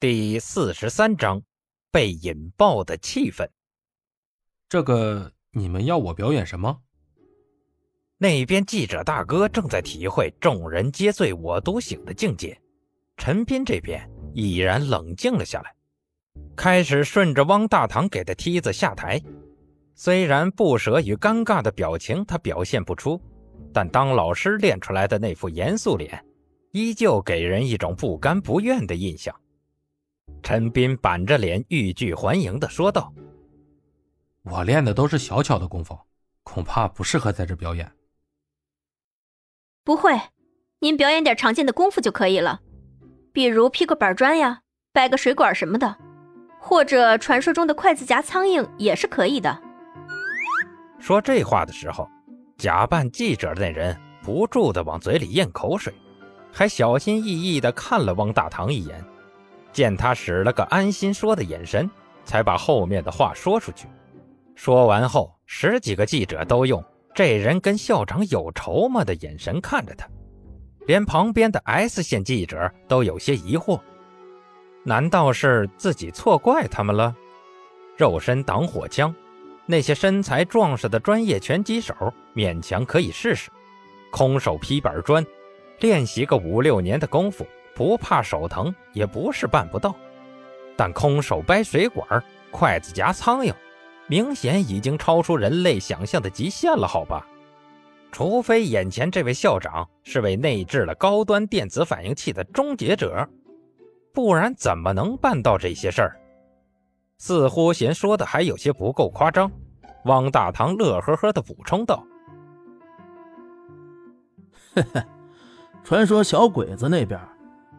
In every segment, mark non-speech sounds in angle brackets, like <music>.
第四十三章，被引爆的气氛。这个你们要我表演什么？那边记者大哥正在体会“众人皆醉我独醒”的境界，陈斌这边已然冷静了下来，开始顺着汪大堂给的梯子下台。虽然不舍与尴尬的表情他表现不出，但当老师练出来的那副严肃脸，依旧给人一种不甘不愿的印象。陈斌板着脸，欲拒还迎的说道：“我练的都是小巧的功夫，恐怕不适合在这表演。”“不会，您表演点常见的功夫就可以了，比如劈个板砖呀，掰个水管什么的，或者传说中的筷子夹苍蝇也是可以的。”说这话的时候，假扮记者的那人不住的往嘴里咽口水，还小心翼翼的看了汪大堂一眼。见他使了个安心说的眼神，才把后面的话说出去。说完后，十几个记者都用“这人跟校长有仇吗”的眼神看着他，连旁边的 S 线记者都有些疑惑：难道是自己错怪他们了？肉身挡火枪，那些身材壮实的专业拳击手勉强可以试试；空手劈板砖，练习个五六年的功夫。不怕手疼也不是办不到，但空手掰水管、筷子夹苍蝇，明显已经超出人类想象的极限了，好吧？除非眼前这位校长是位内置了高端电子反应器的终结者，不然怎么能办到这些事儿？似乎嫌说的还有些不够夸张，汪大堂乐呵呵地补充道：“嘿嘿，传说小鬼子那边……”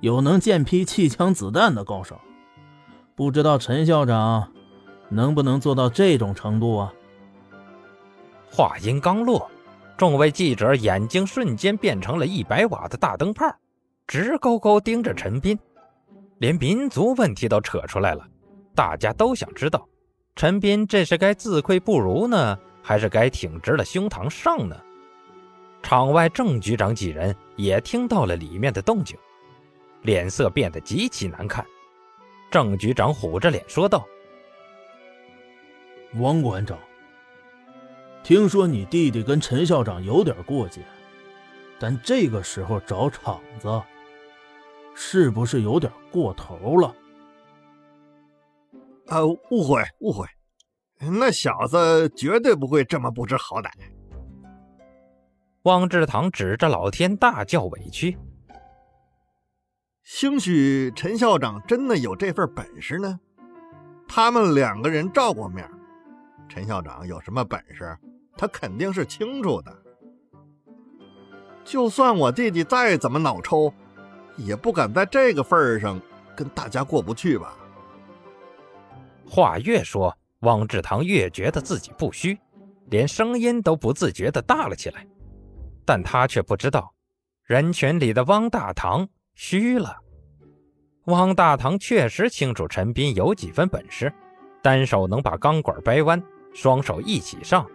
有能剑劈气枪子弹的高手，不知道陈校长能不能做到这种程度啊？话音刚落，众位记者眼睛瞬间变成了一百瓦的大灯泡，直勾勾盯着陈斌，连民族问题都扯出来了。大家都想知道，陈斌这是该自愧不如呢，还是该挺直了胸膛上呢？场外郑局长几人也听到了里面的动静。脸色变得极其难看，郑局长虎着脸说道：“王馆长，听说你弟弟跟陈校长有点过节，但这个时候找场子，是不是有点过头了？”“啊，误会，误会，那小子绝对不会这么不知好歹。”汪志堂指着老天大叫委屈。兴许陈校长真的有这份本事呢。他们两个人照过面，陈校长有什么本事，他肯定是清楚的。就算我弟弟再怎么脑抽，也不敢在这个份上跟大家过不去吧。话越说，汪志堂越觉得自己不虚，连声音都不自觉地大了起来。但他却不知道，人群里的汪大堂。虚了，汪大堂确实清楚陈斌有几分本事，单手能把钢管掰弯，双手一起上，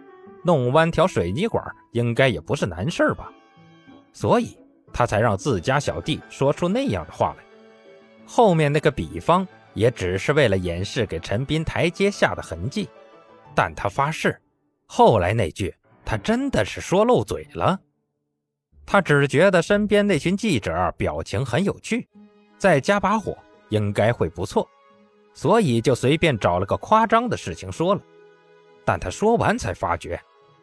弄弯条水泥管应该也不是难事吧？所以他才让自家小弟说出那样的话来。后面那个比方也只是为了掩饰给陈斌台阶下的痕迹，但他发誓，后来那句他真的是说漏嘴了。他只觉得身边那群记者表情很有趣，再加把火应该会不错，所以就随便找了个夸张的事情说了。但他说完才发觉，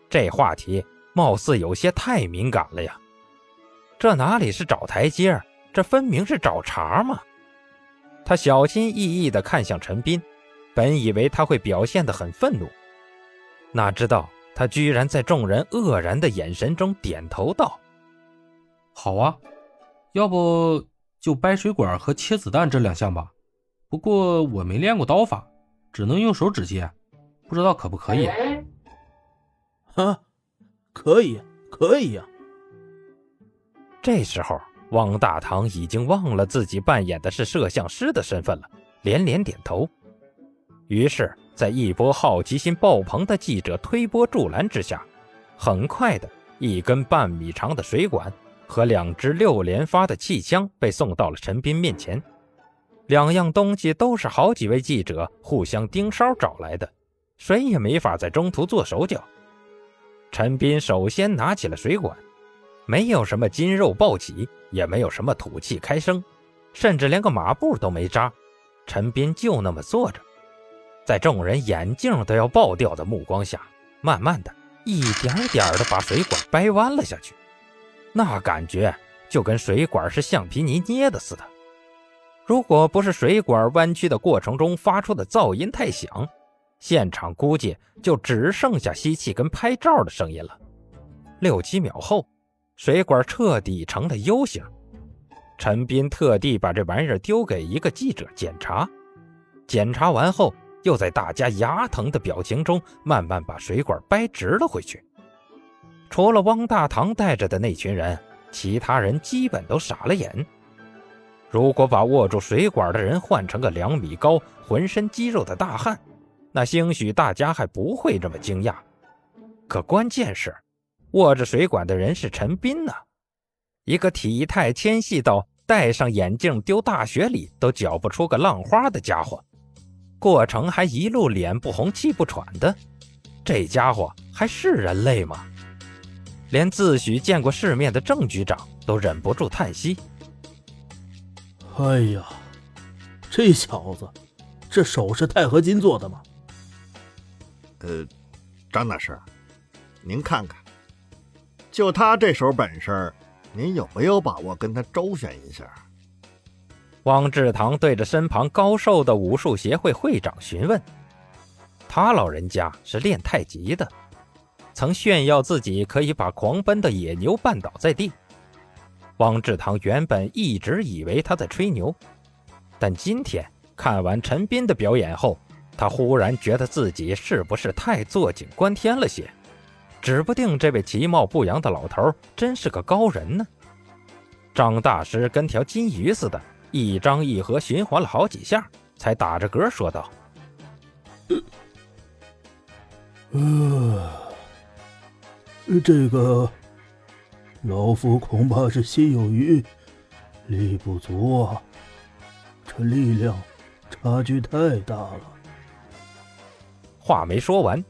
这话题貌似有些太敏感了呀。这哪里是找台阶，这分明是找茬嘛！他小心翼翼地看向陈斌，本以为他会表现得很愤怒，哪知道他居然在众人愕然的眼神中点头道。好啊，要不就掰水管和切子弹这两项吧。不过我没练过刀法，只能用手指接，不知道可不可以？<laughs> 啊，可以，可以呀。这时候，汪大堂已经忘了自己扮演的是摄像师的身份了，连连点头。于是，在一波好奇心爆棚的记者推波助澜之下，很快的一根半米长的水管。和两支六连发的气枪被送到了陈斌面前，两样东西都是好几位记者互相盯梢找来的，谁也没法在中途做手脚。陈斌首先拿起了水管，没有什么筋肉暴起，也没有什么吐气开声，甚至连个马步都没扎。陈斌就那么坐着，在众人眼镜都要爆掉的目光下，慢慢的一点点的把水管掰弯了下去。那感觉就跟水管是橡皮泥捏的似的。如果不是水管弯曲的过程中发出的噪音太响，现场估计就只剩下吸气跟拍照的声音了。六七秒后，水管彻底成了 U 型。陈斌特地把这玩意儿丢给一个记者检查，检查完后，又在大家牙疼的表情中，慢慢把水管掰直了回去。除了汪大堂带着的那群人，其他人基本都傻了眼。如果把握住水管的人换成个两米高、浑身肌肉的大汉，那兴许大家还不会这么惊讶，可关键是，握着水管的人是陈斌呢，一个体态纤细到戴上眼镜丢大学里都搅不出个浪花的家伙，过程还一路脸不红气不喘的，这家伙还是人类吗？连自诩见过世面的郑局长都忍不住叹息：“哎呀，这小子，这手是钛合金做的吗？”呃，张大师，您看看，就他这手本事，您有没有把握跟他周旋一下？汪志堂对着身旁高瘦的武术协会会长询问。他老人家是练太极的，曾炫耀自己可以把狂奔的野牛绊倒在地。汪志堂原本一直以为他在吹牛，但今天看完陈斌的表演后。他忽然觉得自己是不是太坐井观天了些？指不定这位其貌不扬的老头真是个高人呢。张大师跟条金鱼似的，一张一合循环了好几下，才打着嗝说道：“呃，这个老夫恐怕是心有余力不足啊，这力量差距太大了。”话没说完，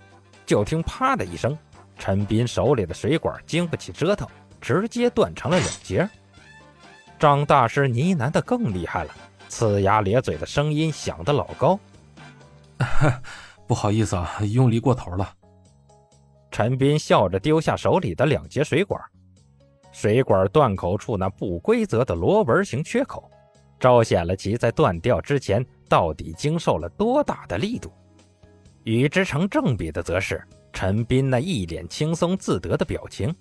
就听“啪”的一声，陈斌手里的水管经不起折腾，直接断成了两截。张大师呢喃的更厉害了，呲牙咧嘴的声音响得老高：“ <laughs> 不好意思啊，用力过头了。”陈斌笑着丢下手里的两节水管，水管断口处那不规则的螺纹形缺口，彰显了其在断掉之前到底经受了多大的力度。与之成正比的，则是陈斌那一脸轻松自得的表情。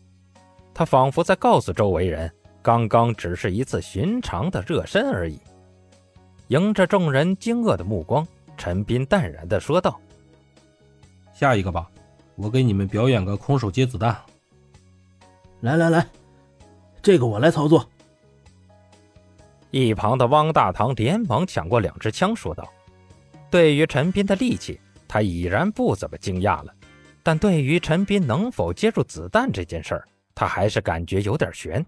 他仿佛在告诉周围人，刚刚只是一次寻常的热身而已。迎着众人惊愕的目光，陈斌淡然地说道：“下一个吧，我给你们表演个空手接子弹。来来来，这个我来操作。”一旁的汪大堂连忙抢过两支枪，说道：“对于陈斌的力气。”他已然不怎么惊讶了，但对于陈斌能否接住子弹这件事儿，他还是感觉有点悬。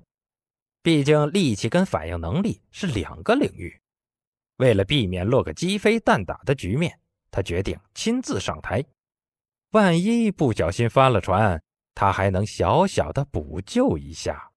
毕竟力气跟反应能力是两个领域。为了避免落个鸡飞蛋打的局面，他决定亲自上台。万一不小心翻了船，他还能小小的补救一下。